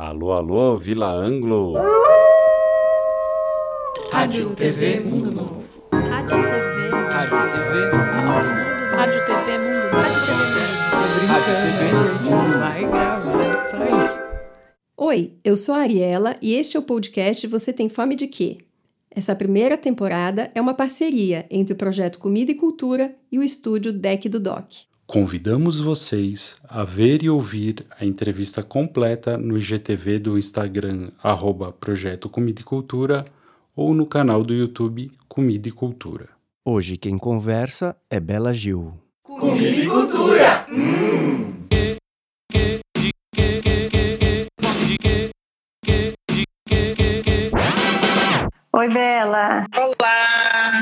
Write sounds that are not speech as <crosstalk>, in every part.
Alô, alô, Vila Anglo. Rádio TV Mundo Novo. Rádio TV. Rádio TV Mundo Novo. Rádio TV Mundo. Rádio TV Mundo. Rádio TV Mundo Vai gravar isso aí. Oi, eu sou a Ariela e este é o podcast Você Tem Fome de Quê? Essa primeira temporada é uma parceria entre o projeto Comida e Cultura e o estúdio Deck do Doc. Convidamos vocês a ver e ouvir a entrevista completa no IGTV do Instagram, arroba Projeto Comida e Cultura, ou no canal do YouTube Comida e Cultura. Hoje quem conversa é Bela Gil. Oi, Bela. Olá,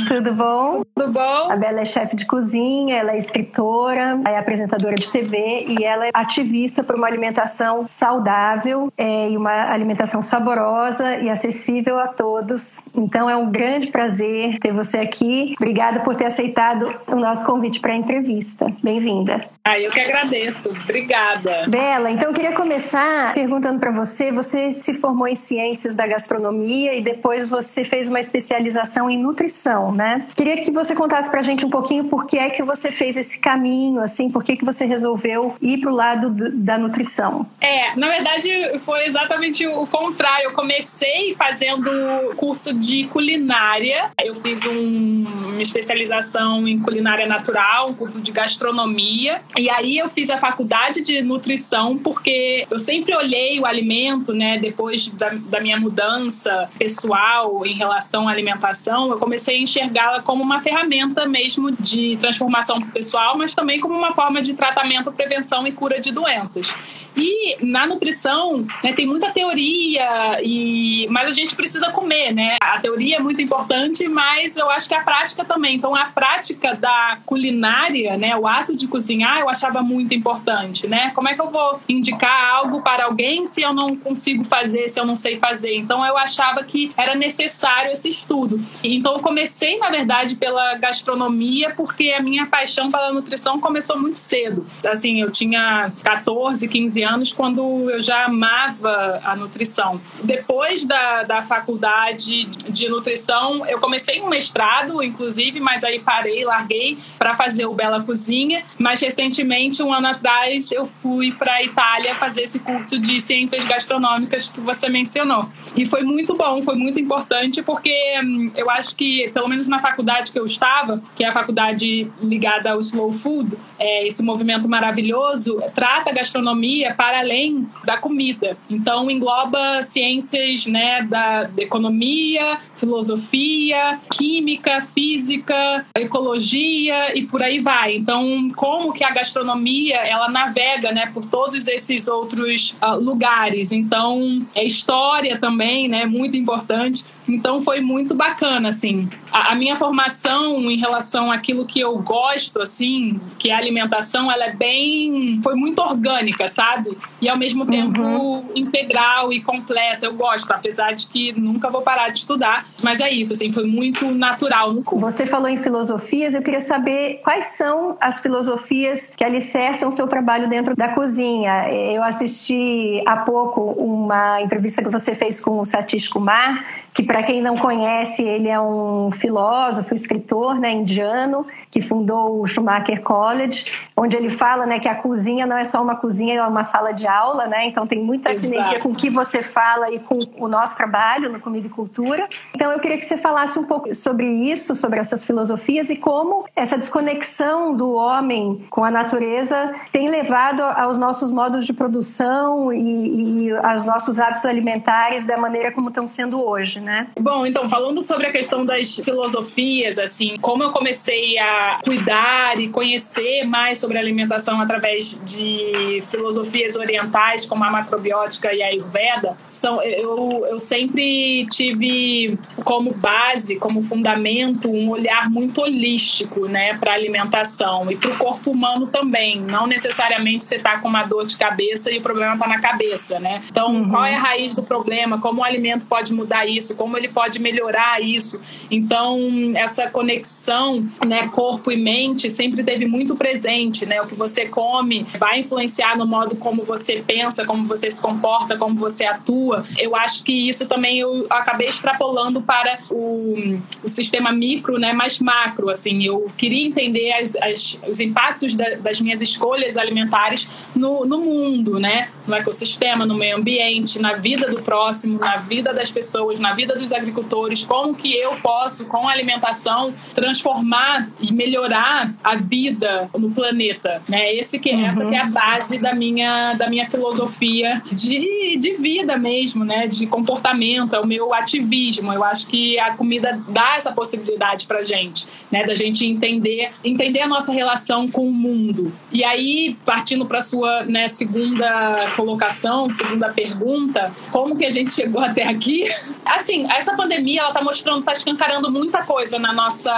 Tudo bom? tudo bom? A Bela é chefe de cozinha, ela é escritora, é apresentadora de TV e ela é ativista por uma alimentação saudável é, e uma alimentação saborosa e acessível a todos. Então é um grande prazer ter você aqui. Obrigada por ter aceitado o nosso convite para a entrevista. Bem-vinda. Ah, eu que agradeço. Obrigada. Bela, então eu queria começar perguntando para você. Você se formou em ciências da gastronomia e depois você fez uma especialização em nutrição, né? Queria que você contasse para a gente um pouquinho por que é que você fez esse caminho, assim, por que que você resolveu ir para o lado do- da nutrição. É, na verdade foi exatamente o contrário. Eu comecei fazendo curso de culinária. Eu fiz um- uma especialização em culinária natural, um curso de gastronomia. E aí eu fiz a faculdade de nutrição porque eu sempre olhei o alimento, né? Depois da, da minha mudança pessoal em relação à alimentação, eu comecei a enxergá-la como uma ferramenta mesmo de transformação pessoal, mas também como uma forma de tratamento, prevenção e cura de doenças. E na nutrição, né, tem muita teoria, e mas a gente precisa comer, né? A teoria é muito importante, mas eu acho que a prática também. Então, a prática da culinária, né, o ato de cozinhar, eu achava muito importante, né? Como é que eu vou indicar algo para alguém se eu não consigo fazer, se eu não sei fazer? Então, eu achava que era necessário esse estudo. Então, eu comecei, na verdade, pela gastronomia, porque a minha paixão pela nutrição começou muito cedo. Assim, eu tinha 14, 15 anos quando eu já amava a nutrição. Depois da, da faculdade de nutrição, eu comecei um mestrado, inclusive, mas aí parei, larguei para fazer o Bela Cozinha. Mas recentemente, um ano atrás, eu fui para a Itália fazer esse curso de ciências gastronômicas que você mencionou. E foi muito bom, foi muito importante, porque hum, eu acho que, pelo menos na faculdade que eu estava, que é a faculdade ligada ao slow food, é, esse movimento maravilhoso, trata a gastronomia para além da comida. Então, engloba ciências né, da, da economia, filosofia, química, física, ecologia e por aí vai. Então, como que a gastronomia ela navega né, por todos esses outros ah, lugares. Então, é história também, né, muito importante. Então, foi muito bacana, assim. A, a minha formação em relação àquilo que eu gosto, assim, que é a alimentação, ela é bem... Foi muito orgânica, sabe? E, ao mesmo tempo, integral e completa. Eu gosto, apesar de que nunca vou parar de estudar. Mas é isso, assim, foi muito natural no curso. Você falou em filosofias, eu queria saber quais são as filosofias que alicerçam o seu trabalho dentro da cozinha. Eu assisti há pouco uma entrevista que você fez com o Satish Kumar, que para quem não conhece, ele é um filósofo, escritor né, indiano, que fundou o Schumacher College, onde ele fala né, que a cozinha não é só uma cozinha, é uma sala de aula, né? Então tem muita Exato. sinergia com o que você fala e com o nosso trabalho no Comida e Cultura. Então eu queria que você falasse um pouco sobre isso, sobre essas filosofias e como essa desconexão do homem com a natureza tem levado aos nossos modos de produção e, e aos nossos hábitos alimentares da maneira como estão sendo hoje, né? Bom, então, falando sobre a questão das filosofias, assim, como eu comecei a cuidar e conhecer mais sobre alimentação através de filosofias orientais, como a macrobiótica e a Ayurveda, são, eu, eu sempre tive como base, como fundamento, um olhar muito holístico, né, para a alimentação e para o corpo humano também. Não necessariamente você tá com uma dor de cabeça e o problema tá na cabeça, né? Então, qual é a raiz do problema? Como o alimento pode mudar isso? Como ele pode melhorar isso? Então, essa conexão, né, corpo e mente sempre teve muito presente, né? O que você come vai influenciar no modo como você pensa, como você se comporta, como você atua. Eu acho que isso também eu acabei extrapolando para o, o sistema micro, né, mais macro, assim. Eu queria entender as, as, os impactos da, das minhas escolhas alimentares no, no mundo, né? No ecossistema, no meio ambiente, na vida do próximo, na vida das pessoas, na vida dos agricultores, como que eu posso, com a alimentação, transformar e melhorar a vida no planeta, né? Esse que, uhum. Essa que é a base da minha, da minha filosofia de, de vida mesmo, né? De comportamento, é o meu ativismo. Eu acho que a comida dá essa possibilidade pra gente, né? Da gente entender, entender a nossa relação com o mundo. E aí, partindo para sua né, segunda colocação, segunda pergunta, como que a gente chegou até aqui? <laughs> Assim, essa pandemia ela tá mostrando, tá escancarando muita coisa na nossa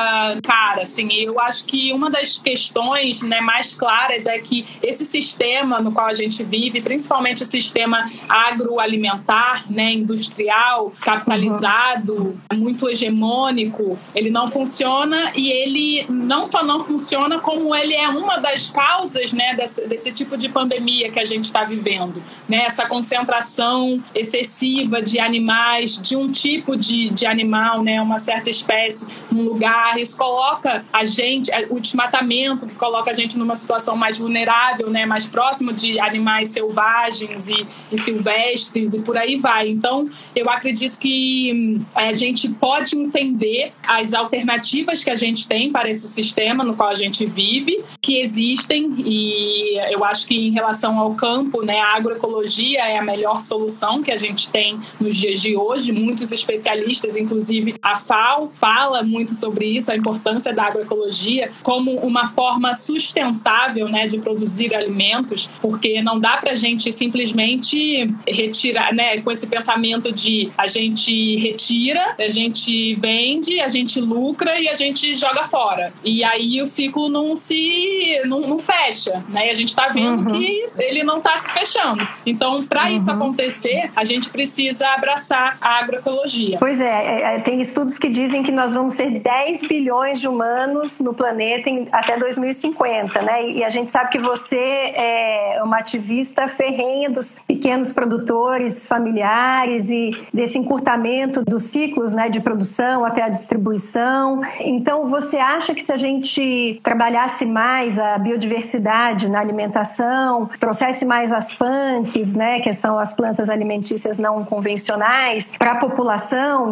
cara, assim. Eu acho que uma das questões, né, mais claras é que esse sistema no qual a gente vive, principalmente o sistema agroalimentar, né, industrial, capitalizado, uhum. muito hegemônico, ele não funciona e ele não só não funciona, como ele é uma das causas, né, desse, desse tipo de pandemia que a gente está vivendo, né? Essa concentração excessiva de animais, de um tipo de, de animal, né, uma certa espécie, num lugar, isso coloca a gente, o desmatamento que coloca a gente numa situação mais vulnerável, né, mais próximo de animais selvagens e, e silvestres e por aí vai. Então, eu acredito que hum, a gente pode entender as alternativas que a gente tem para esse sistema no qual a gente vive, que existem e eu acho que em relação ao campo, né, a agroecologia é a melhor solução que a gente tem nos dias de hoje. Muitos especialistas, inclusive a FAO, fala muito sobre isso, a importância da agroecologia como uma forma sustentável, né, de produzir alimentos, porque não dá para a gente simplesmente retirar, né, com esse pensamento de a gente retira, a gente vende, a gente lucra e a gente joga fora. E aí o ciclo não se não, não fecha, né? E a gente está vendo uhum. que ele não está se fechando. Então, para uhum. isso acontecer, a gente precisa abraçar a agroecologia. Pois é, é, é tem estudos que dizem que nós vamos ser 10 bilhões de humanos no planeta em, até 2050, né? E a gente sabe que você é uma ativista ferrenha dos pequenos produtores familiares e desse encurtamento dos ciclos, né, de produção até a distribuição. Então, você acha que se a gente trabalhasse mais a biodiversidade na alimentação, trouxesse mais as punks, né, que são as plantas alimentícias não convencionais, para a população,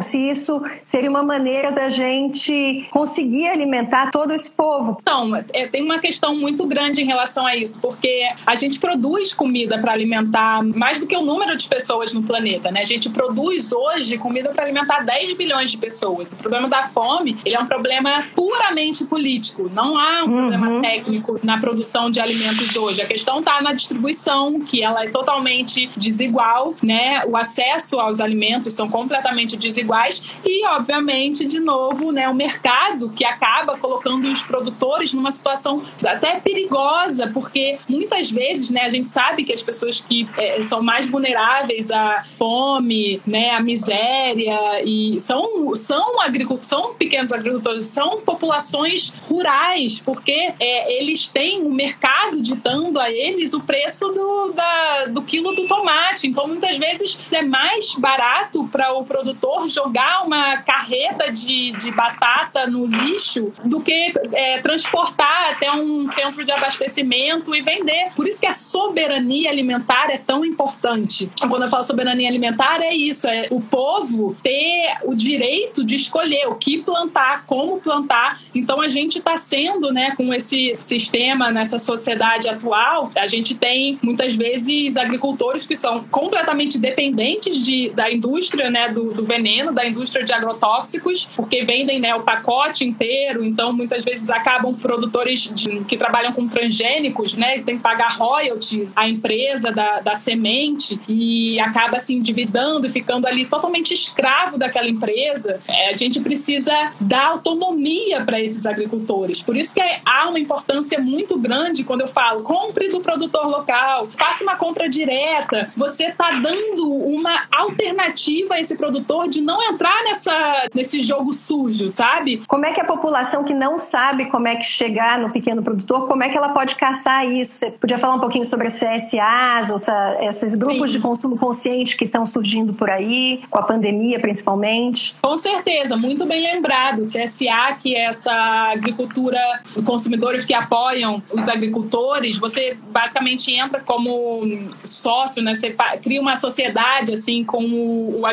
se isso seria uma maneira da gente conseguir alimentar todo esse povo? Então, é, tem uma questão muito grande em relação a isso, porque a gente produz comida para alimentar mais do que o número de pessoas no planeta, né? A gente produz hoje comida para alimentar 10 bilhões de pessoas. O problema da fome, ele é um problema puramente político. Não há um uhum. problema técnico na produção de alimentos hoje. A questão está na distribuição, que ela é totalmente desigual, né? O acesso aos alimentos são completamente desiguais e, obviamente, de novo, né, o mercado que acaba colocando os produtores numa situação até perigosa, porque muitas vezes, né, a gente sabe que as pessoas que é, são mais vulneráveis à fome, né, à miséria e são são agricultores, são pequenos agricultores, são populações rurais, porque é, eles têm o mercado ditando a eles o preço do, da, do quilo do tomate. Então, muitas vezes é mais barato para o produtor jogar uma carreta de, de batata no lixo do que é, transportar até um centro de abastecimento e vender. Por isso que a soberania alimentar é tão importante. Quando eu falo soberania alimentar, é isso: é o povo ter o direito de escolher o que plantar, como plantar. Então a gente está sendo, né, com esse sistema, nessa sociedade atual, a gente tem muitas vezes agricultores que são completamente dependentes de, da indústria, né, do, do veneno, da indústria de agrotóxicos, porque vendem, né, o pacote inteiro. Então muitas vezes acabam produtores de, que trabalham com transgênicos, né, tem que pagar royalties à empresa da, da semente e acaba se endividando e ficando ali totalmente escravo daquela empresa. É, a gente precisa dar autonomia para esses agricultores. Por isso que há uma importância muito grande quando eu falo compre do produtor local, faça uma compra direta, você está dando uma alternativa a esse produtor de não entrar nessa, nesse jogo sujo, sabe? Como é que a população que não sabe como é que chegar no pequeno produtor, como é que ela pode caçar isso? Você podia falar um pouquinho sobre CSAs, ou essa, esses grupos Sim. de consumo consciente que estão surgindo por aí, com a pandemia principalmente? Com certeza, muito bem lembrado. CSA, que é essa agricultura, consumidores que apoiam os agricultores, você basicamente entra como sócio, né? Você cria uma sociedade assim com o, o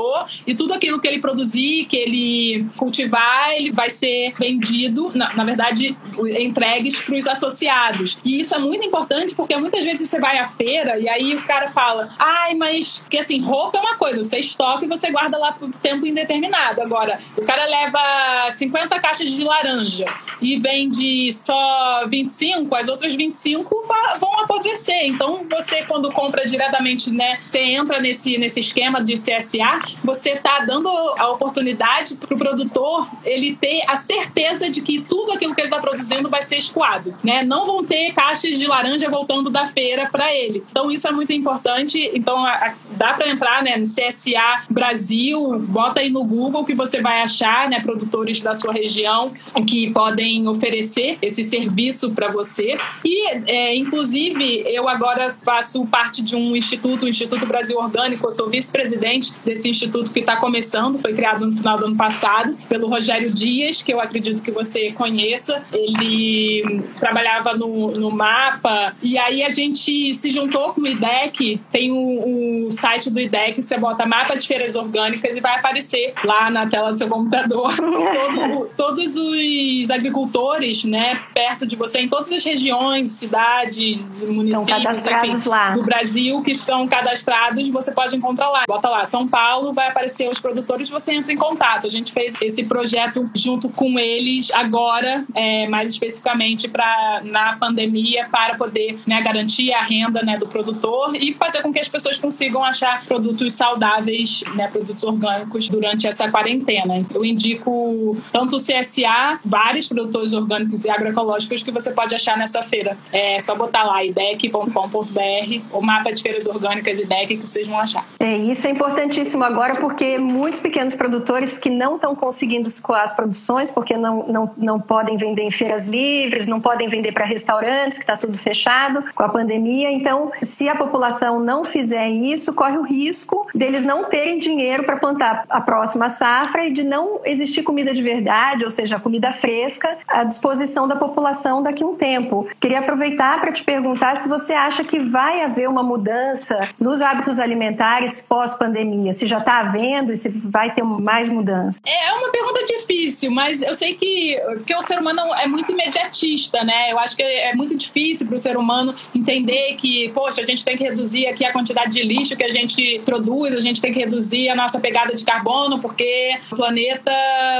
agricultor e tudo aquilo que ele produzir, que ele cultivar, ele vai ser vendido, na, na verdade, entregues para os associados. E isso é muito importante porque muitas vezes você vai à feira e aí o cara fala: ai, mas que assim, roupa é uma coisa, você estoca e você guarda lá por tempo indeterminado. Agora, o cara leva 50 caixas de laranja e vende só 25, as outras 25 vão apodrecer. Então, você, quando compra diretamente, né, você entra nesse, nesse esquema de CSA, você está dando a oportunidade para o produtor ele ter a certeza de que tudo aquilo que ele está produzindo vai ser escoado. Né? Não vão ter caixas de laranja voltando da feira para ele. Então, isso é muito importante. Então, a, a, dá para entrar né, no CSA Brasil, bota aí no Google que você vai achar né, produtores da sua região que podem oferecer esse serviço para você. E, é, inclusive, eu agora faço parte de um instituto, o Instituto Brasil Orgânico, eu sou vice-presidente desse instituto que está começando, foi criado no final do ano passado, pelo Rogério Dias, que eu acredito que você conheça. Ele trabalhava no, no MAPA, e aí a gente se juntou com o IDEC, tem o, o site do IDEC, você bota mapa de feiras orgânicas e vai aparecer lá na tela do seu computador <laughs> todo, todos os agricultores, né, perto de você, em todas as regiões, cidades, municípios, enfim, do Brasil que estão cadastrados, você pode encontrar lá. Bota lá, São Paulo, vai aparecer os produtores, você entra em contato. A gente fez esse projeto junto com eles agora, é, mais especificamente para na pandemia, para poder né, garantir a renda né, do produtor e fazer com que as pessoas consigam achar produtos saudáveis, né, produtos orgânicos durante essa quarentena. Eu indico tanto o CSA, vários produtores orgânicos e agroecológicos que você pode achar nessa feira. É só botar lá idec.com.br ou mapa de feiras orgânicas IDEC que vocês vão achar. É, isso é importantíssimo agora porque muitos pequenos produtores que não estão conseguindo escoar as produções porque não, não, não podem vender em feiras livres, não podem vender para restaurantes, que está tudo fechado com a pandemia. Então, se a população não fizer isso, corre o risco deles não terem dinheiro para plantar a próxima safra e de não existir comida de verdade, ou seja, comida fresca, à disposição da população daqui a um tempo. Queria aproveitar para te perguntar se você acha que vai haver uma mudança nos hábitos alimentares pós-pandemia, se já está havendo e se vai ter mais mudança. É uma pergunta difícil, mas eu sei que, que o ser humano é muito imediatista, né? Eu acho que é muito difícil para o ser humano entender que, poxa, a gente tem que reduzir aqui a quantidade de lixo que a gente produz, a gente tem que reduzir a nossa pegada de carbono porque o planeta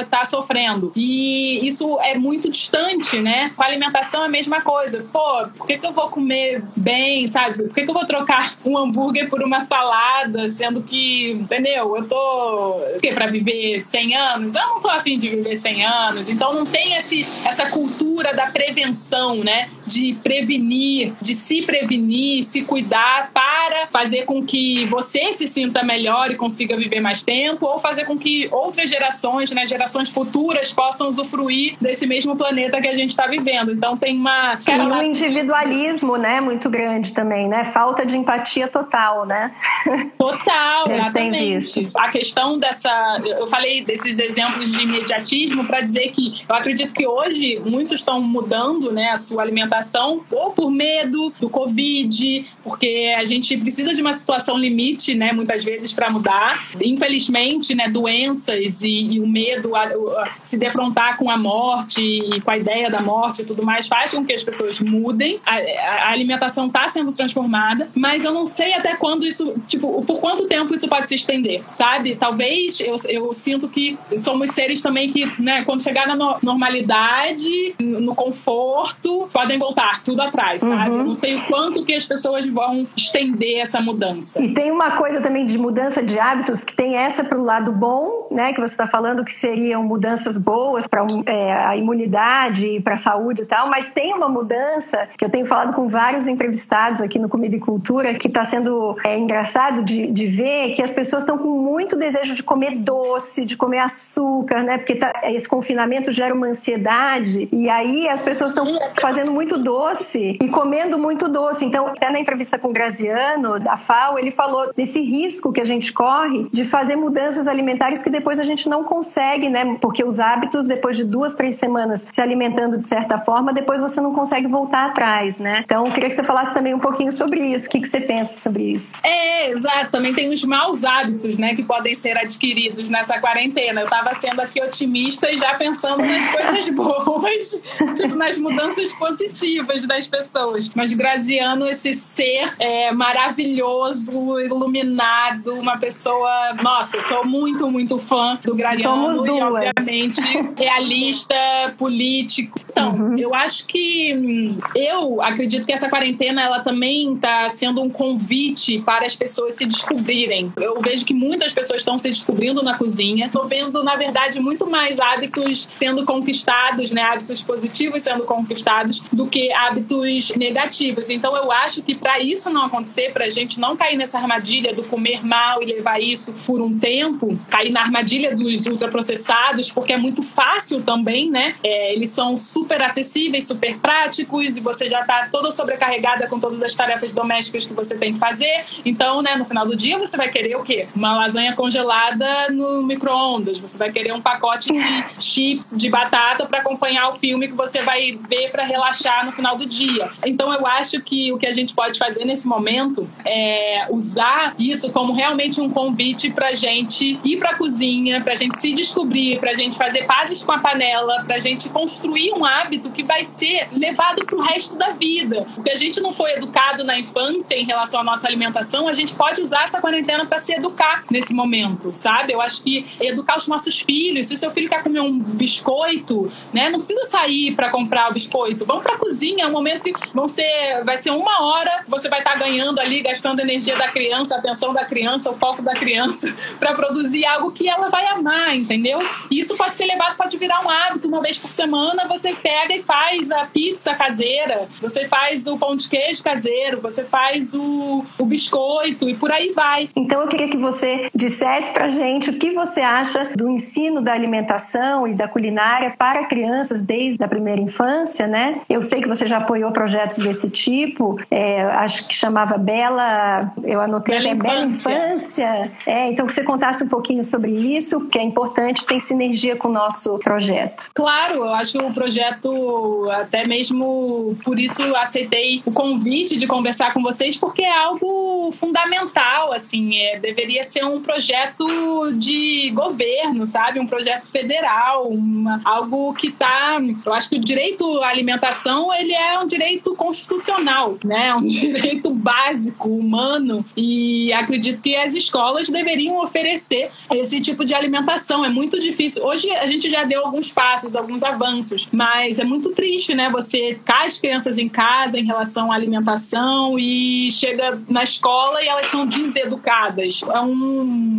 está sofrendo. E isso é muito distante, né? Com a alimentação é a mesma coisa. Pô, por que, que eu vou comer bem, sabe? Por que, que eu vou trocar um hambúrguer por uma salada, sendo que, entendeu? Eu tô. O quê? Pra viver 100 anos? Eu não tô afim de viver 100 anos. Então não tem esse, essa cultura da prevenção, né? De prevenir, de se prevenir, se cuidar para fazer com que você se sinta melhor e consiga viver mais tempo, ou fazer com que outras gerações, né, gerações futuras, possam usufruir desse mesmo planeta que a gente está vivendo. Então tem uma. E um individualismo, né, muito grande também, né? Falta de empatia total, né? Total, exatamente. A questão dessa. Eu falei desses exemplos de imediatismo para dizer que eu acredito que hoje muitos estão mudando né, a sua alimentação ou por medo do Covid, porque a gente precisa de uma situação limite, né, muitas vezes, para mudar. Infelizmente, né, doenças e, e o medo a, a, se defrontar com a morte e com a ideia da morte e tudo mais faz com que as pessoas mudem. A, a alimentação está sendo transformada, mas eu não sei até quando isso, tipo, por quanto tempo isso pode pode se estender, sabe? Talvez eu, eu sinto que somos seres também que, né, quando chegar na no normalidade, no conforto, podem voltar tudo atrás, sabe? Eu não sei o quanto que as pessoas vão estender essa mudança. E tem uma coisa também de mudança de hábitos que tem essa pro lado bom, né? Que você está falando que seriam mudanças boas para é, a imunidade, para a saúde e tal, mas tem uma mudança que eu tenho falado com vários entrevistados aqui no Comida e Cultura que está sendo é, engraçado de, de ver que as pessoas estão com muito desejo de comer doce, de comer açúcar, né? Porque tá, esse confinamento gera uma ansiedade e aí as pessoas estão fazendo muito doce e comendo muito doce. Então, até na entrevista com o Graziano, da FAO, ele falou desse risco que a gente corre de fazer mudanças alimentares que depois a gente não consegue, né? Porque os hábitos, depois de duas, três semanas se alimentando de certa forma, depois você não consegue voltar atrás, né? Então, eu queria que você falasse também um pouquinho sobre isso. O que, que você pensa sobre isso? É, exato. Também tem os maus hábitos, né, que podem ser adquiridos nessa quarentena. Eu tava sendo aqui otimista e já pensando nas <laughs> coisas boas, tipo, nas mudanças positivas das pessoas. Mas Graziano, esse ser é, maravilhoso, iluminado, uma pessoa. Nossa, sou muito, muito fã do Graziano. Somos duas. E, obviamente, <laughs> realista, político. Então, Uhum. eu acho que hum, eu acredito que essa quarentena ela também está sendo um convite para as pessoas se descobrirem. Eu vejo que muitas pessoas estão se descobrindo na cozinha. Estou vendo, na verdade, muito mais hábitos sendo conquistados, né? Hábitos positivos sendo conquistados do que hábitos negativos. Então, eu acho que para isso não acontecer, para a gente não cair nessa armadilha do comer mal e levar isso por um tempo, cair na armadilha dos ultraprocessados, porque é muito fácil também, né? É, eles são super acessíveis, super práticos e você já está toda sobrecarregada com todas as tarefas domésticas que você tem que fazer. Então, né, no final do dia você vai querer o quê? Uma lasanha congelada no micro-ondas. Você vai querer um pacote de <laughs> chips de batata para acompanhar o filme que você vai ver para relaxar no final do dia. Então, eu acho que o que a gente pode fazer nesse momento é usar isso como realmente um convite para gente ir para a cozinha, para gente se descobrir, para gente fazer pazes com a panela, para gente construir um hábito que vai ser levado para o resto da vida. O que a gente não foi educado na infância em relação à nossa alimentação, a gente pode usar essa quarentena para se educar nesse momento, sabe? Eu acho que educar os nossos filhos. Se o seu filho quer comer um biscoito, né, não precisa sair para comprar o biscoito. Vamos para a cozinha, é um momento que vão ser, vai ser uma hora, você vai estar ganhando ali, gastando energia da criança, a atenção da criança, o foco da criança, <laughs> para produzir algo que ela vai amar, entendeu? E isso pode ser levado, pode virar um hábito. Uma vez por semana você pega e faz a pizza caseira, você faz o pão de queijo caseiro, você faz o, o biscoito e por aí vai. Então eu queria que você dissesse pra gente o que você acha do ensino da alimentação e da culinária para crianças desde a primeira infância, né? Eu sei que você já apoiou projetos desse tipo, é, acho que chamava Bela, eu anotei Bela até Bela Infância. Infância. É, então que você contasse um pouquinho sobre isso, que é importante, tem sinergia com o nosso projeto. Claro, eu acho o projeto, até mesmo por isso aceitei o convite de conversar com vocês, porque é algo fundamental, assim, é, deveria ser um projeto de governo, sabe? Um projeto federal, uma- algo que tá. Eu acho que o direito à alimentação ele é um direito constitucional, né? Um <laughs> direito básico, humano, e acredito que as escolas deveriam oferecer esse tipo de alimentação. É muito difícil. Hoje a gente já deu alguns passos, alguns avanços, mas é muito triste, né? Você cai as crianças em casa em relação à alimentação e chega na escola e elas são deseducadas. É um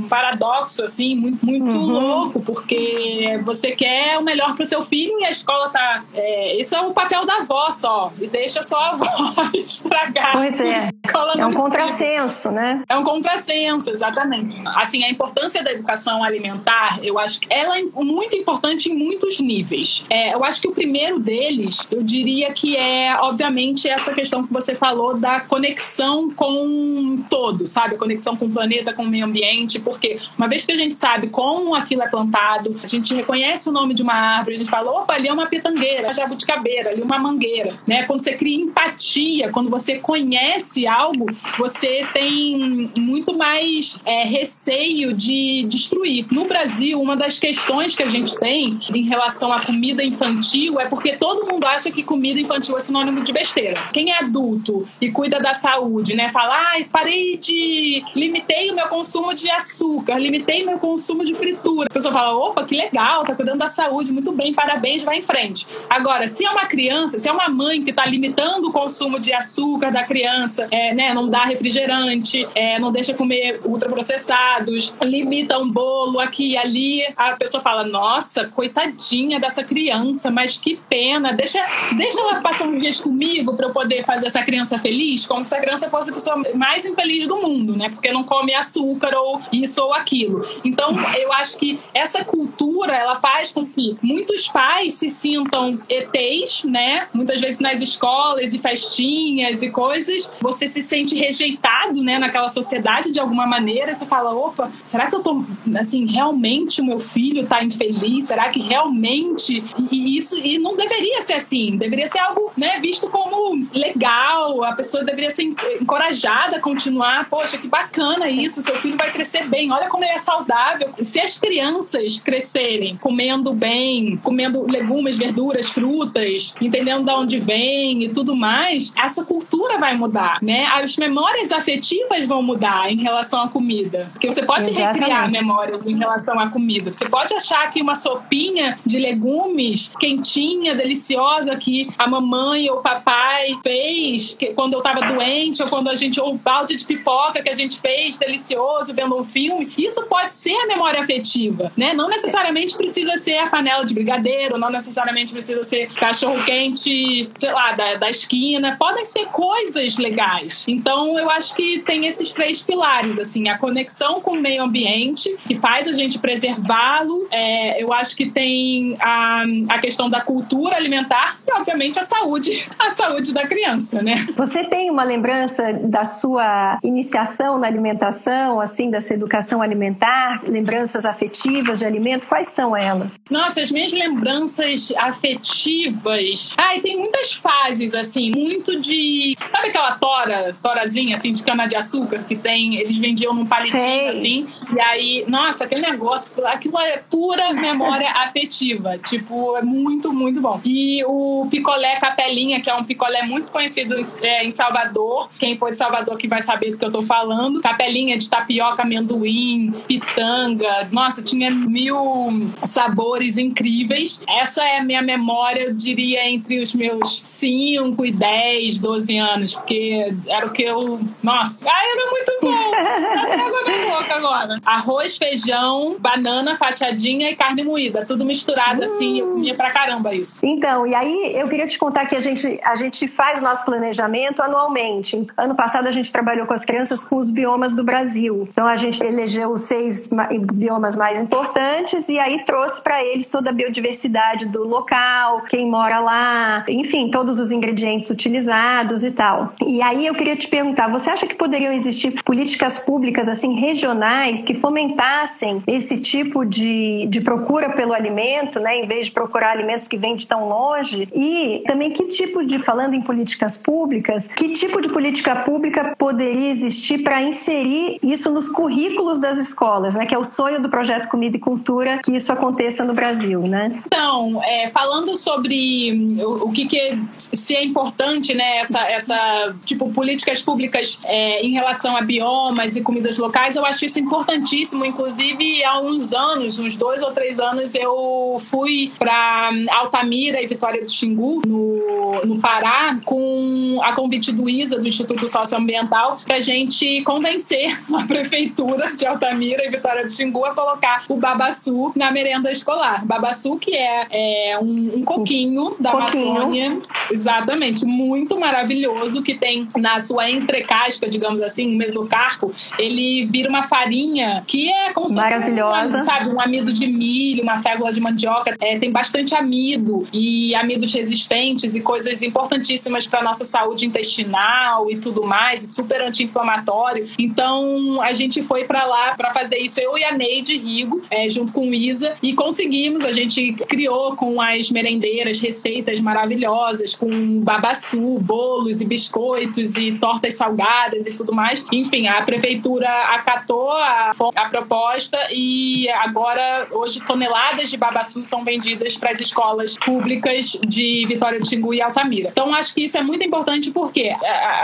paradoxo, assim, muito, muito louco, porque você quer o melhor pro seu filho e a escola tá. é, isso é o papel da avó só. E deixa só a <laughs> avó <laughs> estragar. Pois é. A escola É um contrassenso, né? É um contrassenso, exatamente. Assim, a importância da educação alimentar, eu acho que ela é muito importante em muitos níveis. É, eu acho que o primeiro deles, eu diria que é, obviamente, essa questão que você falou da conexão com todo, sabe? A conexão com o planeta, com o meio ambiente, porque uma vez que a gente sabe como aquilo é plantado, a gente reconhece o nome de uma árvore, a gente fala, opa, ali é uma pitangueira, uma jabuticabeira, ali uma mangueira, né? Quando você cria empatia, quando você conhece algo algo, você tem muito mais é, receio de destruir. No Brasil, uma das questões que a gente tem em relação à comida infantil é porque todo mundo acha que comida infantil é sinônimo de besteira. Quem é adulto e cuida da saúde, né, fala, ai, parei de. limitei o meu consumo de açúcar, limitei meu consumo de fritura. A pessoa fala, opa, que legal, tá cuidando da saúde, muito bem, parabéns, vai em frente. Agora, se é uma criança, se é uma mãe que tá limitando o consumo de açúcar da criança, é, né, não dá refrigerante, é, não deixa comer ultraprocessados, limita um bolo aqui e ali, a pessoa fala, nossa, coitadinha dessa criança, mas que pena, deixa, deixa ela passar um dia comigo para eu poder fazer essa criança feliz, como se a criança fosse a pessoa mais infeliz do mundo, né? Porque não come açúcar ou isso ou aquilo. Então, eu acho que essa cultura, ela faz com que muitos pais se sintam ETs, né? Muitas vezes nas escolas e festinhas e coisas, você se sente rejeitado, né, naquela sociedade de alguma maneira, você fala, opa, será que eu tô, assim, realmente o meu filho tá infeliz? Será que realmente e isso e não deveria ser assim, deveria ser algo, né, visto como legal, a pessoa deveria ser encorajada a continuar, poxa, que bacana isso, seu filho vai crescer bem, olha como ele é saudável. Se as crianças crescerem comendo bem, comendo legumes, verduras, frutas, entendendo de onde vem e tudo mais, essa cultura vai mudar, né? As memórias afetivas vão mudar em relação à comida. Porque você pode Exatamente. recriar memórias em relação à comida. Você pode achar que uma sopinha de legumes quentinha, deliciosa que a mamãe ou o papai fez que- quando eu tava doente ou quando a gente ou o balde de pipoca que a gente fez delicioso vendo um filme, isso pode ser a memória afetiva, né? Não necessariamente precisa ser a panela de brigadeiro, não necessariamente precisa ser cachorro quente, sei lá, da, da esquina. Podem ser coisas legais. Então, eu acho que tem esses três pilares, assim, a conexão com o meio ambiente, que faz a gente preservá-lo. É, eu acho que tem a, a questão da cultura alimentar e, obviamente, a saúde, <laughs> a saúde da criança, né? Você tem uma lembrança da sua iniciação na alimentação, assim, dessa educação alimentar, lembranças afetivas de alimento? Quais são elas? Nossa, as minhas lembranças afetivas. Ai, tem muitas fases, assim, muito de. Sabe aquela tora, torazinha, assim, de cana-de-açúcar que tem? Eles vendiam num palitinho, Sei. assim. E aí, nossa, aquele negócio, aquilo é pura memória <laughs> afetiva. Tipo, é muito, muito bom. E o picolé capelinha, que é um picolé muito conhecido é, em Salvador. Quem for de Salvador que vai saber do que eu tô falando. Capelinha de tapioca, amendoim, pitanga. Nossa, tinha mil sabores incríveis. Essa é a minha memória, eu diria, entre os meus 5 e 10, 12 anos. Porque era o que eu. Nossa, ai, era muito bom! Até água na boca agora. Arroz, feijão, banana fatiadinha e carne moída. Tudo misturado assim. Eu comia pra caramba isso. Então, e aí eu queria te contar que a gente, a gente faz o nosso planejamento anualmente. Ano passado a gente trabalhou com as crianças com os biomas do Brasil. Então a gente elegeu os seis ma- biomas mais importantes e aí trouxe para eles toda a biodiversidade do local, quem mora lá, enfim, todos os ingredientes utilizados e tal. E aí eu queria te perguntar, você acha que poderiam existir políticas públicas assim regionais que fomentassem esse tipo de, de procura pelo alimento, né, em vez de procurar alimentos que vêm de tão longe? E também que tipo de, falando em políticas públicas, que tipo de política pública poderia existir para inserir isso nos currículos das escolas, né, que é o sonho do projeto Comida e Cultura que isso aconteça no Brasil, né? Então, é, falando sobre o, o que, que se é importante, né, essa, essa tipo políticas públicas é, em relação a biomas e comidas locais, eu acho isso importantíssimo. Inclusive, há uns anos, uns dois ou três anos, eu fui para Altamira e Vitória do Xingu, no, no Pará, com a convite do ISA, do Instituto Socioambiental, para a gente convencer <laughs> a prefeitura de Altamira e Vitória do Xingu a colocar o babaçu na merenda escolar. Babaçu, que é, é um, um coquinho da Coquinho. Amazônia, exatamente, muito maravilhoso, que tem na sua entrecasca, digamos assim, um mesocarpo, ele vira uma farinha que é como se fosse Maravilhosa. um, sabe, um amido de milho, uma fégula de mandioca, é, tem bastante amido e amidos resistentes e coisas importantíssimas para nossa saúde intestinal e tudo mais, super anti-inflamatório. Então a gente foi para lá para fazer isso, eu e a Neide Rigo, é, junto com o Isa, e conseguimos. A gente criou com as merendeiras receitas maravilhosas, com babaçu, bolos e biscoitos e tortas salgadas e tudo mais. Enfim, a prefeitura acatou a, a proposta e agora, hoje, toneladas de babaçu são vendidas para as escolas públicas de Vitória do Xingu e Altamira. Então, acho que isso é muito importante porque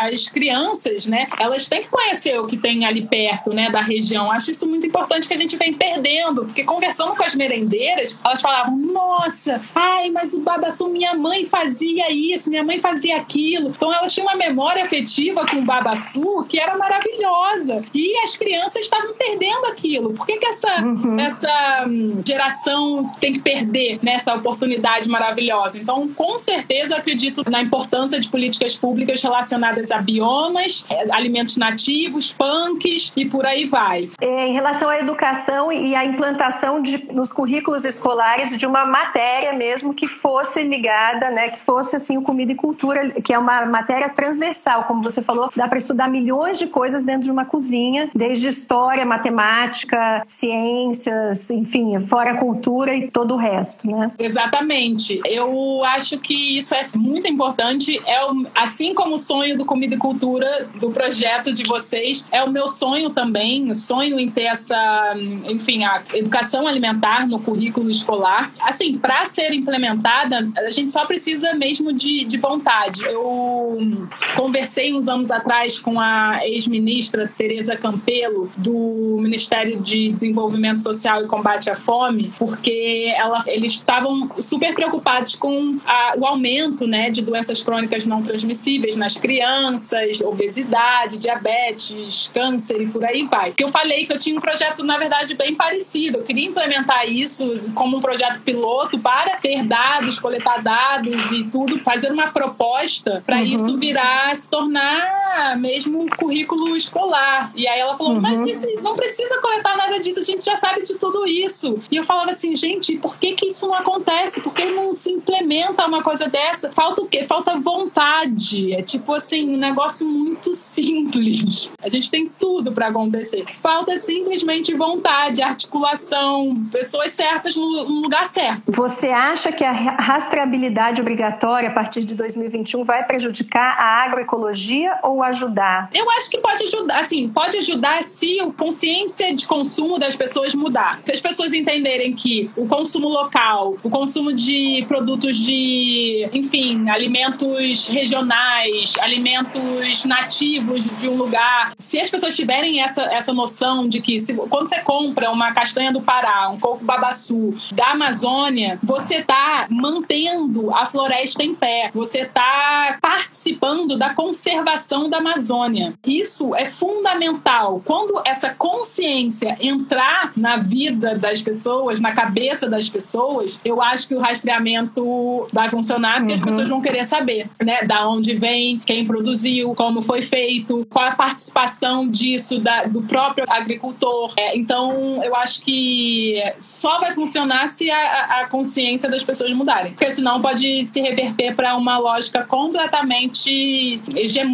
as crianças, né, elas têm que conhecer o que tem ali perto, né, da região. Acho isso muito importante que a gente vem perdendo, porque conversando com as merendeiras, elas falavam: nossa, ai, mas o babaçu, minha mãe fazia isso, minha mãe fazia aquilo. Então, elas tinham uma memória afetiva com o babaçu que era maravilhosa. E as crianças estavam perdendo aquilo. Por que, que essa, uhum. essa hum, geração tem que perder nessa oportunidade maravilhosa? Então, com certeza, acredito na importância de políticas públicas relacionadas a biomas, eh, alimentos nativos, punks e por aí vai. É, em relação à educação e à implantação de, nos currículos escolares de uma matéria mesmo que fosse ligada, né, que fosse assim o comida e cultura, que é uma matéria transversal, como você falou, dá para estudar milhões de coisas dentro de uma cozinha, desde história, matemática, ciências, enfim, fora cultura e todo o resto, né? Exatamente. Eu acho que isso é muito importante. É assim como o sonho do Comida e Cultura, do projeto de vocês, é o meu sonho também, sonho em ter essa, enfim, a educação alimentar no currículo escolar. Assim, para ser implementada, a gente só precisa mesmo de, de vontade. Eu conversei uns anos atrás com a ex-ministra Tereza Campelo, do Ministério de Desenvolvimento Social e Combate à Fome, porque ela, eles estavam super preocupados com a, o aumento né, de doenças crônicas não transmissíveis nas crianças, obesidade, diabetes, câncer e por aí vai. Que eu falei que eu tinha um projeto, na verdade, bem parecido. Eu queria implementar isso como um projeto piloto para ter dados, coletar dados e tudo, fazer uma proposta para uhum. isso virar, se tornar mesmo currículo escolar. E aí ela falou, uhum. mas isso, não precisa coletar nada disso, a gente já sabe de tudo isso. E eu falava assim, gente, por que que isso não acontece? Por que não se implementa uma coisa dessa? Falta o quê? Falta vontade. É tipo assim, um negócio muito <laughs> simples. A gente tem tudo para acontecer. Falta simplesmente vontade, articulação, pessoas certas no lugar certo. Você acha que a rastreabilidade obrigatória a partir de 2021 vai prejudicar a agroecologia ou ajudar? Eu acho que pode ajudar, assim, pode ajudar se a consciência de consumo das pessoas mudar. Se as pessoas entenderem que o consumo local, o consumo de produtos de, enfim, alimentos regionais, alimentos nativos de um lugar, se as pessoas tiverem essa, essa noção de que se, quando você compra uma castanha do Pará, um coco babaçu da Amazônia, você está mantendo a floresta em pé, você está participando da conservação da Amazônia. Isso é fundamental. Quando essa consciência entrar na vida das pessoas, na cabeça das pessoas, eu acho que o rastreamento vai funcionar porque uhum. as pessoas vão querer saber, né, da onde vem, quem produziu, como foi feito, qual a participação disso da, do próprio agricultor. É, então, eu acho que só vai funcionar se a, a consciência das pessoas mudarem, porque senão pode se reverter para uma lógica completamente hegemônica,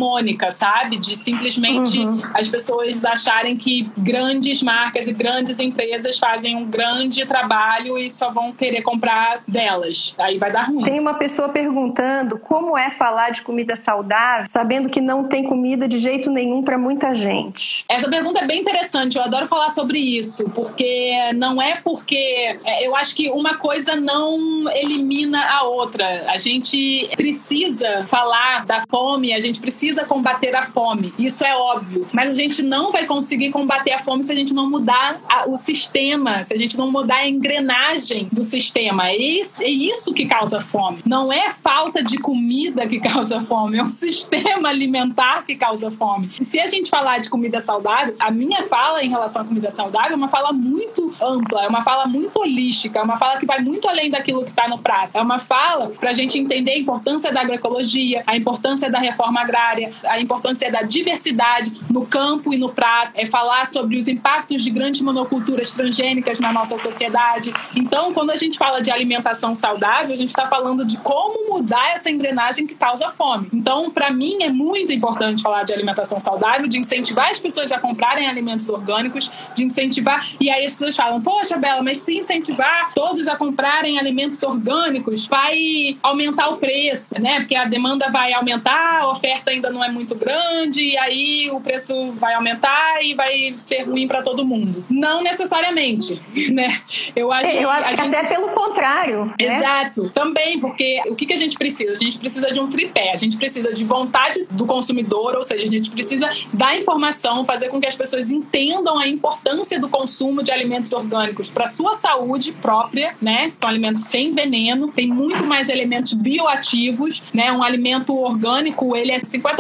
sabe, de simplesmente uhum. as pessoas acharem que grandes marcas e grandes empresas fazem um grande trabalho e só vão querer comprar delas. Aí vai dar ruim. Tem uma pessoa perguntando como é falar de comida saudável, sabendo que não tem comida de jeito nenhum para muita gente. Essa pergunta é bem interessante. Eu adoro falar sobre isso, porque não é porque é, eu acho que uma coisa não elimina a outra. A gente precisa falar da fome, a gente precisa combater a fome. Isso é óbvio. Mas a gente não vai conseguir combater a fome se a gente não mudar a, o sistema, se a gente não mudar a engrenagem do sistema. É isso, é isso que causa fome. Não é falta de comida que <laughs> causa fome, é um sistema alimentar que causa fome. E se a gente falar de comida saudável, a minha fala em relação à comida saudável é uma fala muito ampla, é uma fala muito holística, é uma fala que vai muito além daquilo que está no prato. É uma fala para a gente entender a importância da agroecologia, a importância da reforma agrária, a importância da diversidade no campo e no prato, é falar sobre os impactos de grandes monoculturas transgênicas na nossa sociedade. Então, quando a gente fala de alimentação saudável, a gente está falando de como mudar essa engrenagem que causa fome. Então, para mim, é muito importante falar de alimentação saudável, de incentivar as pessoas a comprarem alimentos orgânicos, de incentivar. E aí as pessoas falam: Poxa, Bela, mas se incentivar todos a comprarem alimentos orgânicos, vai aumentar o preço, né? Porque a demanda vai aumentar, a oferta ainda não é muito grande, e aí o preço vai aumentar e vai ser ruim para todo mundo. Não necessariamente, <laughs> né? Eu acho, eu acho que gente... até pelo contrário. Né? Exato. Também, porque o que, que a gente precisa? A gente precisa de um tripé. A gente precisa de vontade do consumidor, ou seja, a gente precisa dar informação, fazer com que as pessoas entendam a importância do consumo de alimentos orgânicos para sua saúde própria, né? São alimentos sem veneno, tem muito mais elementos bioativos, né? Um alimento orgânico, ele é 50%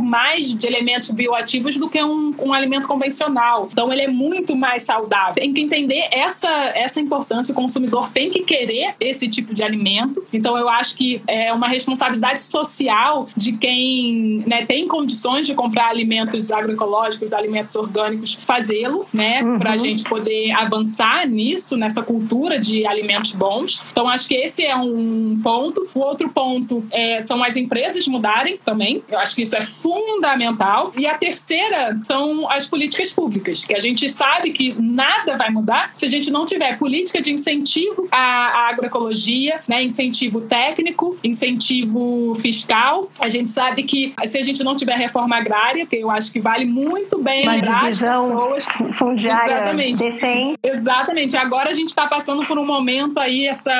mais de elementos bioativos do que um, um alimento convencional. Então, ele é muito mais saudável. Tem que entender essa, essa importância. O consumidor tem que querer esse tipo de alimento. Então, eu acho que é uma responsabilidade social de quem né, tem condições de comprar alimentos agroecológicos, alimentos orgânicos, fazê-lo, né? Uhum. Para a gente poder avançar nisso, nessa cultura de alimentos bons. Então, acho que esse é um ponto. O outro ponto é, são as empresas mudarem também. Eu acho que isso é fundamental. E a terceira são as políticas públicas, que a gente sabe que nada vai mudar se a gente não tiver política de incentivo à agroecologia, né? incentivo técnico, incentivo fiscal. A gente sabe que se a gente não tiver reforma agrária, que eu acho que vale muito bem Uma lembrar as pessoas. fundiária Exatamente. decente. Exatamente. Agora a gente está passando por um momento aí, essa,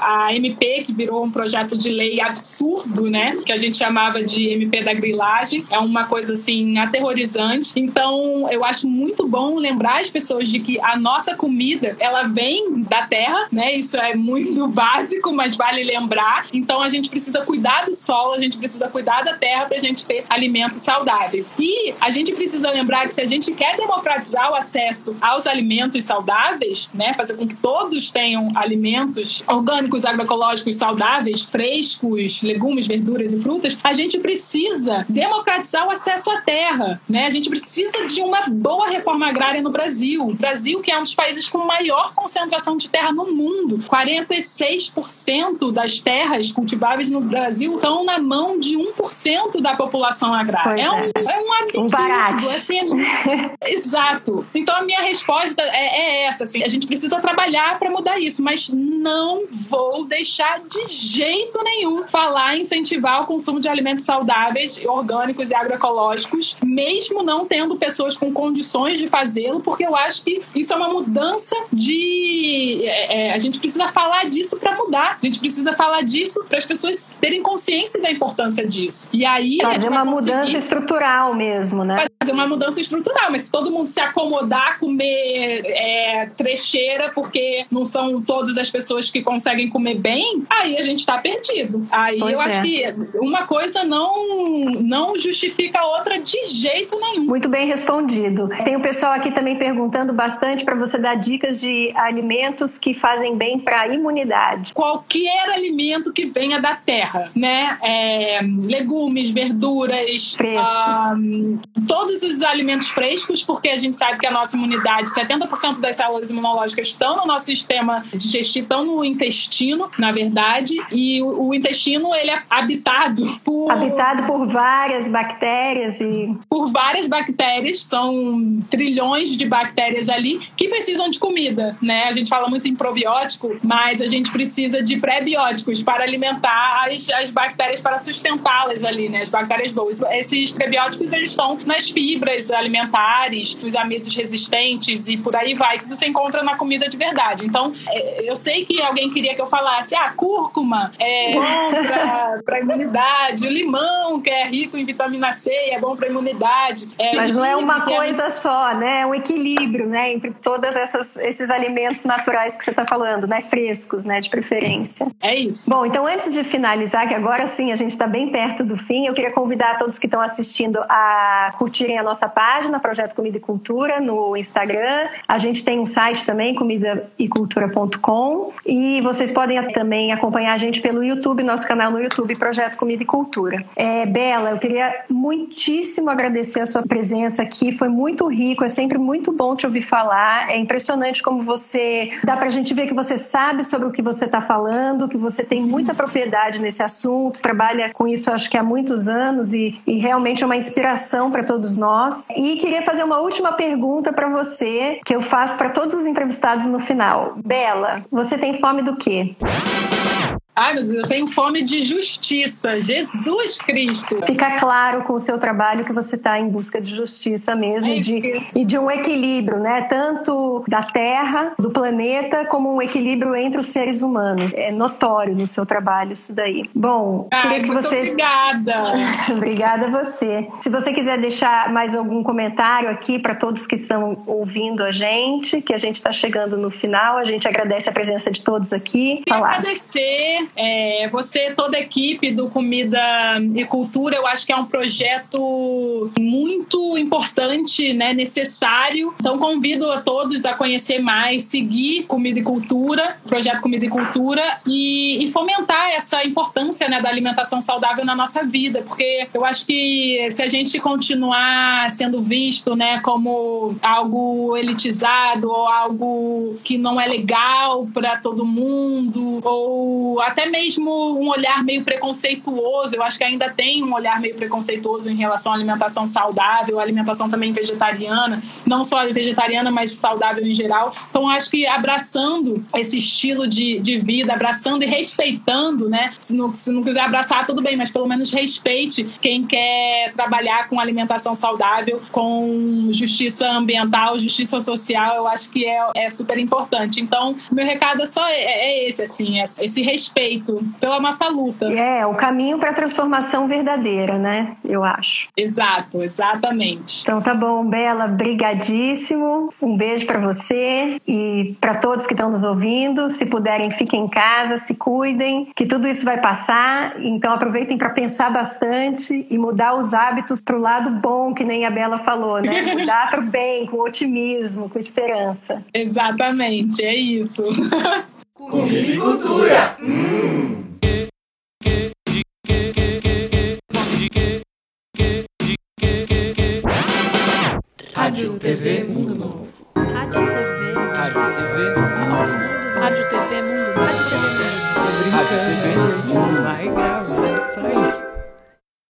a MP, que virou um projeto de lei absurdo, né? Que a gente chamava de MP da grilagem. É uma coisa assim aterrorizante. Então, eu acho muito bom lembrar as pessoas de que a nossa comida, ela vem da terra, né? Isso é muito <laughs> básico, mas vale lembrar. Então, a gente precisa cuidar do solo, a gente precisa cuidar da terra para a gente ter alimentos saudáveis. E a gente precisa lembrar que se a gente quer democratizar o acesso aos alimentos saudáveis, né? Fazer com que todos tenham alimentos orgânicos, agroecológicos saudáveis, frescos, legumes, verduras e frutas, a gente precisa democratizar o acesso à terra, né? A gente precisa de uma boa reforma agrária no Brasil. O Brasil, que é um dos países com maior concentração de terra no mundo. 46% das terras cultiváveis no Brasil estão na mão de 1% da população agrária. É, é. Um, é um absurdo. Um assim, é... <laughs> Exato. Então a minha resposta é, é essa. Assim, a gente precisa trabalhar para mudar isso, mas não vou deixar de jeito nenhum falar incentivar o consumo de alimentos saudáveis, orgânicos e agroecológicos, mesmo não tendo pessoas com condições de fazê-lo, porque eu acho que isso é uma mudança de. É, é, a gente precisa falar disso para mudar. A gente precisa falar disso para as pessoas terem consciência da importância disso. E aí. Fazer uma mudança estrutural mesmo, né? Fazer uma mudança estrutural, mas se todo mundo se acomodar, comer é, trecheira, porque não são todas as pessoas que conseguem comer bem, aí a gente está perdido. Aí pois eu é. acho que uma coisa não, não justifica a outra de jeito nenhum. Muito bem respondido. Tem o pessoal aqui também perguntando bastante para você dar dicas de alimentos que fazem bem para a imunidade. Qualquer alimento que venha da terra, né? É, legumes, verduras, frescos. todos os alimentos frescos, porque a gente sabe que a nossa imunidade, 70% das células imunológicas estão no nosso sistema digestivo, estão no intestino, na verdade, e o, o intestino ele é habitado por habitado por várias bactérias e por várias bactérias, são trilhões de bactérias ali que precisam de comida, né? A gente fala muito em probiótico, mas a gente precisa de prebióticos para alimentar as, as bactérias para sustentá-las ali, né? As bactérias boas. Esses prebióticos eles estão nas fibras alimentares, nos amidos resistentes e por aí vai que você encontra na comida de verdade. Então, é, eu sei que alguém queria que eu falasse, ah, cúrcuma é bom para imunidade, o limão que é rico em vitamina C é bom para imunidade. É, Mas não é uma coisa só, né? É um equilíbrio, né, entre todos esses alimentos naturais que você está falando, né, frescos, né, de preferência. É isso. Bom, então antes de finalizar, que agora sim a gente está bem perto do fim, eu queria convidar todos que estão assistindo a curtirem a nossa página, Projeto Comida e Cultura, no Instagram. A gente tem um site também, comidaicultura.com. E vocês podem também acompanhar a gente pelo YouTube, nosso canal no YouTube, Projeto Comida e Cultura. É, Bela, eu queria muitíssimo agradecer a sua presença aqui. Foi muito rico, é sempre muito bom te ouvir falar. É impressionante como você. Dá pra gente ver que você sabe sobre o que você está falando, que você tem muita propriedade nesse assunto, trabalha com isso acho que há muitos anos e, e realmente é uma inspiração para todos nós. E queria fazer uma última pergunta para você, que eu faço para todos os entrevistados no final. Bela, você tem fome do quê? Ai, meu Deus, eu tenho fome de justiça. Jesus Cristo. Fica claro com o seu trabalho que você está em busca de justiça mesmo É de, e de um equilíbrio, né? Tanto da Terra, do planeta, como um equilíbrio entre os seres humanos. É notório no seu trabalho isso daí. Bom, Ai, queria que você. obrigada. <laughs> Obrigada a você. Se você quiser deixar mais algum comentário aqui para todos que estão ouvindo a gente, que a gente está chegando no final, a gente agradece a presença de todos aqui. Queria Falar. agradecer é, você, toda a equipe do Comida e Cultura. Eu acho que é um projeto muito importante, né, necessário. Então, convido a todos a conhecer mais, seguir Comida e Cultura, projeto Comida e Cultura, e, e fomentar essa importância né, da alimentação saudável na nossa vida, porque eu acho que se a gente continuar sendo visto né, como algo elitizado ou algo que não é legal para todo mundo, ou até mesmo um olhar meio preconceituoso, eu acho que ainda tem um olhar meio preconceituoso em relação à alimentação saudável, alimentação também vegetariana, não só vegetariana, mas saudável em geral. Então, acho que abraçando esse estilo de, de vida, abraçando e respeitando, né? Se não, se não quiser abraçar, tudo bem, mas pelo menos respeite quem quer trabalhar com alimentação saudável, com justiça ambiental, justiça social, eu acho que é, é super importante. Então, meu recado é só é, é esse, assim, é esse respeito pela nossa luta. É, o caminho para a transformação verdadeira, né? Eu acho. Exato, exatamente. Então tá bom, Bela, brigadíssimo. Um beijo para você e para todos que estão nos ouvindo. Se puderem, fiquem em casa, se cuidem, que tudo isso vai passar. Então aproveitem para pensar bastante e mudar os hábitos para o lado bom, que nem a Bela falou, né? <laughs> Mudar para o bem, com otimismo, com esperança. Exatamente, é isso. <laughs> Rádio TV Mundo Novo. Rádio TV. Rádio TV Mundo Novo. Rádio TV Mundo. Rádio TV Mundo. Rádio TV Mundo Novo.